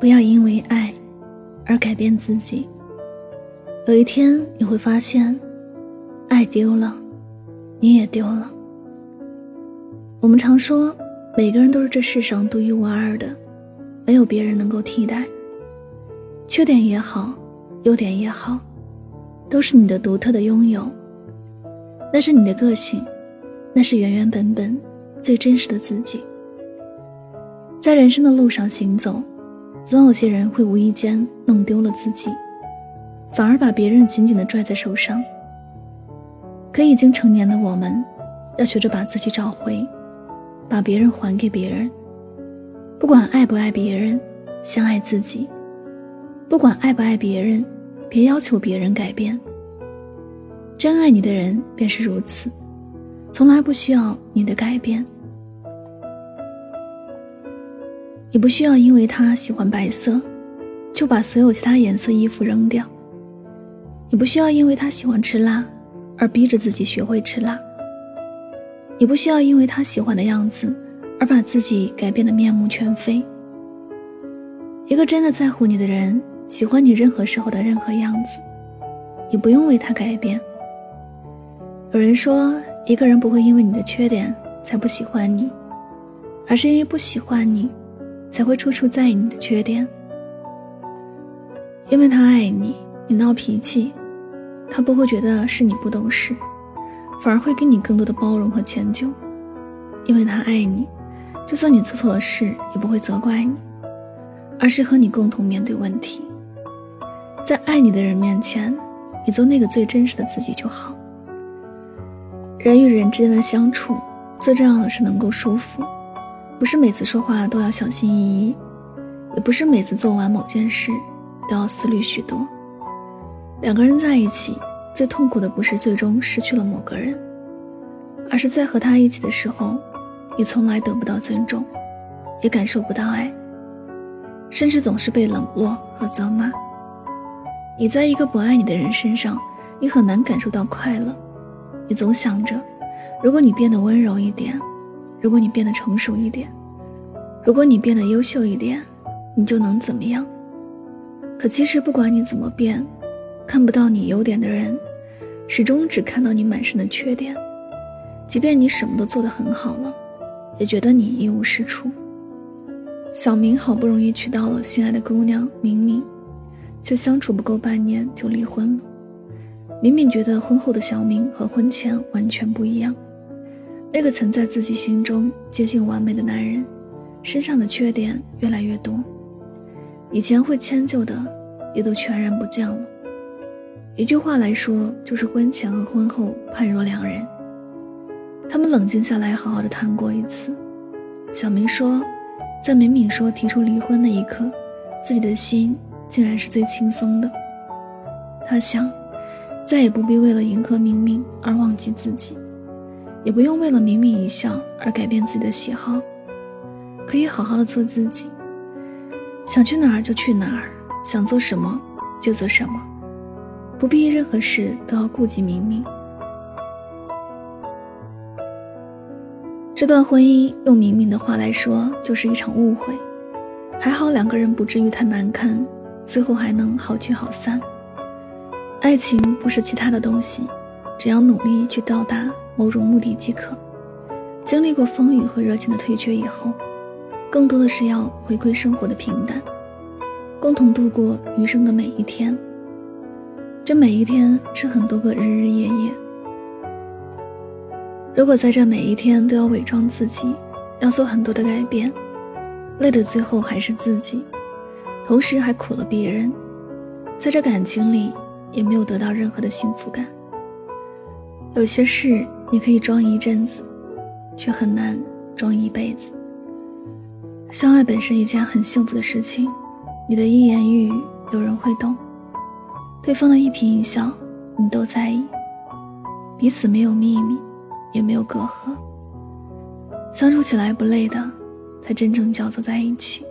不要因为爱而改变自己。有一天你会发现，爱丢了，你也丢了。我们常说，每个人都是这世上独一无二的，没有别人能够替代。缺点也好，优点也好，都是你的独特的拥有。那是你的个性，那是原原本本最真实的自己。在人生的路上行走。总有些人会无意间弄丢了自己，反而把别人紧紧地拽在手上。可已经成年的我们，要学着把自己找回，把别人还给别人。不管爱不爱别人，先爱自己；不管爱不爱别人，别要求别人改变。真爱你的人便是如此，从来不需要你的改变。你不需要因为他喜欢白色，就把所有其他颜色衣服扔掉。你不需要因为他喜欢吃辣，而逼着自己学会吃辣。你不需要因为他喜欢的样子，而把自己改变的面目全非。一个真的在乎你的人，喜欢你任何时候的任何样子，你不用为他改变。有人说，一个人不会因为你的缺点才不喜欢你，而是因为不喜欢你。才会处处在意你的缺点，因为他爱你，你闹脾气，他不会觉得是你不懂事，反而会给你更多的包容和迁就。因为他爱你，就算你做错了事，也不会责怪你，而是和你共同面对问题。在爱你的人面前，你做那个最真实的自己就好。人与人之间的相处，最重要的是能够舒服。不是每次说话都要小心翼翼，也不是每次做完某件事都要思虑许多。两个人在一起，最痛苦的不是最终失去了某个人，而是在和他一起的时候，你从来得不到尊重，也感受不到爱，甚至总是被冷落和责骂。你在一个不爱你的人身上，你很难感受到快乐。你总想着，如果你变得温柔一点。如果你变得成熟一点，如果你变得优秀一点，你就能怎么样？可其实不管你怎么变，看不到你优点的人，始终只看到你满身的缺点。即便你什么都做得很好了，也觉得你一无是处。小明好不容易娶到了心爱的姑娘明明，却相处不够半年就离婚了。明明觉得婚后的小明和婚前完全不一样。那个曾在自己心中接近完美的男人，身上的缺点越来越多，以前会迁就的也都全然不见了。一句话来说，就是婚前和婚后判若两人。他们冷静下来，好好的谈过一次。小明说，在敏敏说提出离婚那一刻，自己的心竟然是最轻松的。他想，再也不必为了迎合敏敏而忘记自己。也不用为了明明一笑而改变自己的喜好，可以好好的做自己，想去哪儿就去哪儿，想做什么就做什么，不必任何事都要顾及明明。这段婚姻用明明的话来说，就是一场误会。还好两个人不至于太难堪，最后还能好聚好散。爱情不是其他的东西，只要努力去到达。某种目的即可。经历过风雨和热情的退却以后，更多的是要回归生活的平淡，共同度过余生的每一天。这每一天是很多个日日夜夜。如果在这每一天都要伪装自己，要做很多的改变，累的最后还是自己，同时还苦了别人，在这感情里也没有得到任何的幸福感。有些事你可以装一阵子，却很难装一辈子。相爱本是一件很幸福的事情，你的一言一语有人会懂，对方的一颦一笑你都在意，彼此没有秘密，也没有隔阂，相处起来不累的，才真正叫做在一起。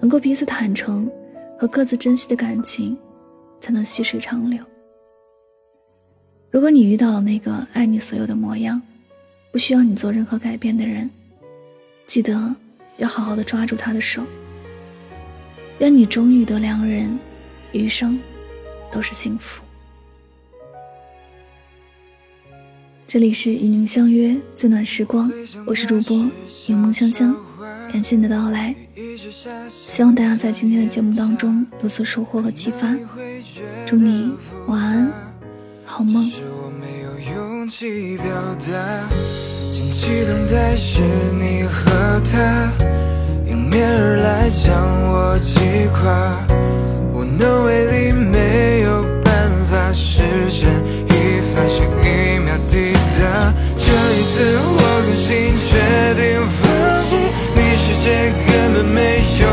能够彼此坦诚和各自珍惜的感情，才能细水长流。如果你遇到了那个爱你所有的模样，不需要你做任何改变的人，记得。要好好的抓住他的手，愿你终遇得良人，余生都是幸福。这里是与您相约最暖时光，我是主播柠檬香香，感谢你的到来，希望大家在今天的节目当中有所收获和启发，祝你晚安，好梦。紧急等待是你和他迎面而来，将我击垮。无能为力，没有办法，时间一发现一秒抵达。这一次我狠心决定放弃，你世界根本没有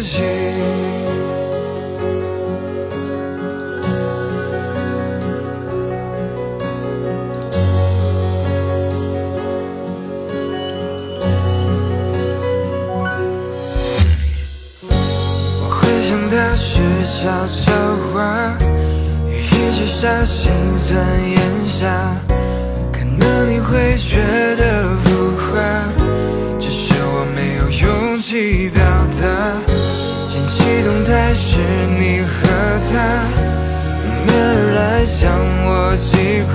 己。我会想大雪悄悄话，雨一直下，心酸咽下，可能你会觉得浮夸，只是我没有勇气表达。激动态是你和他迎面而来，将我击垮，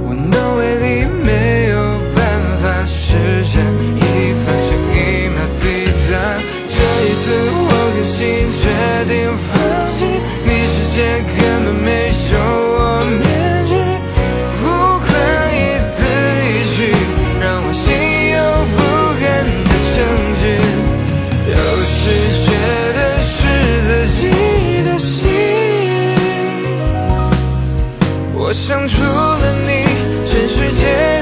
无能为力，没有办法，时间一发现一秒抵达。这一次我狠心决定放弃，你世界根想除了你，全世界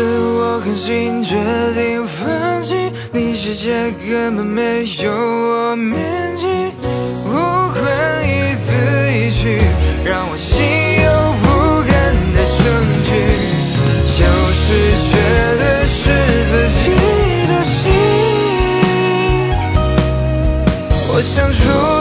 我狠心决定放弃，你世界根本没有我面积。无关一字一句，让我心有不甘的证据，就是觉得是自己的心。我想出。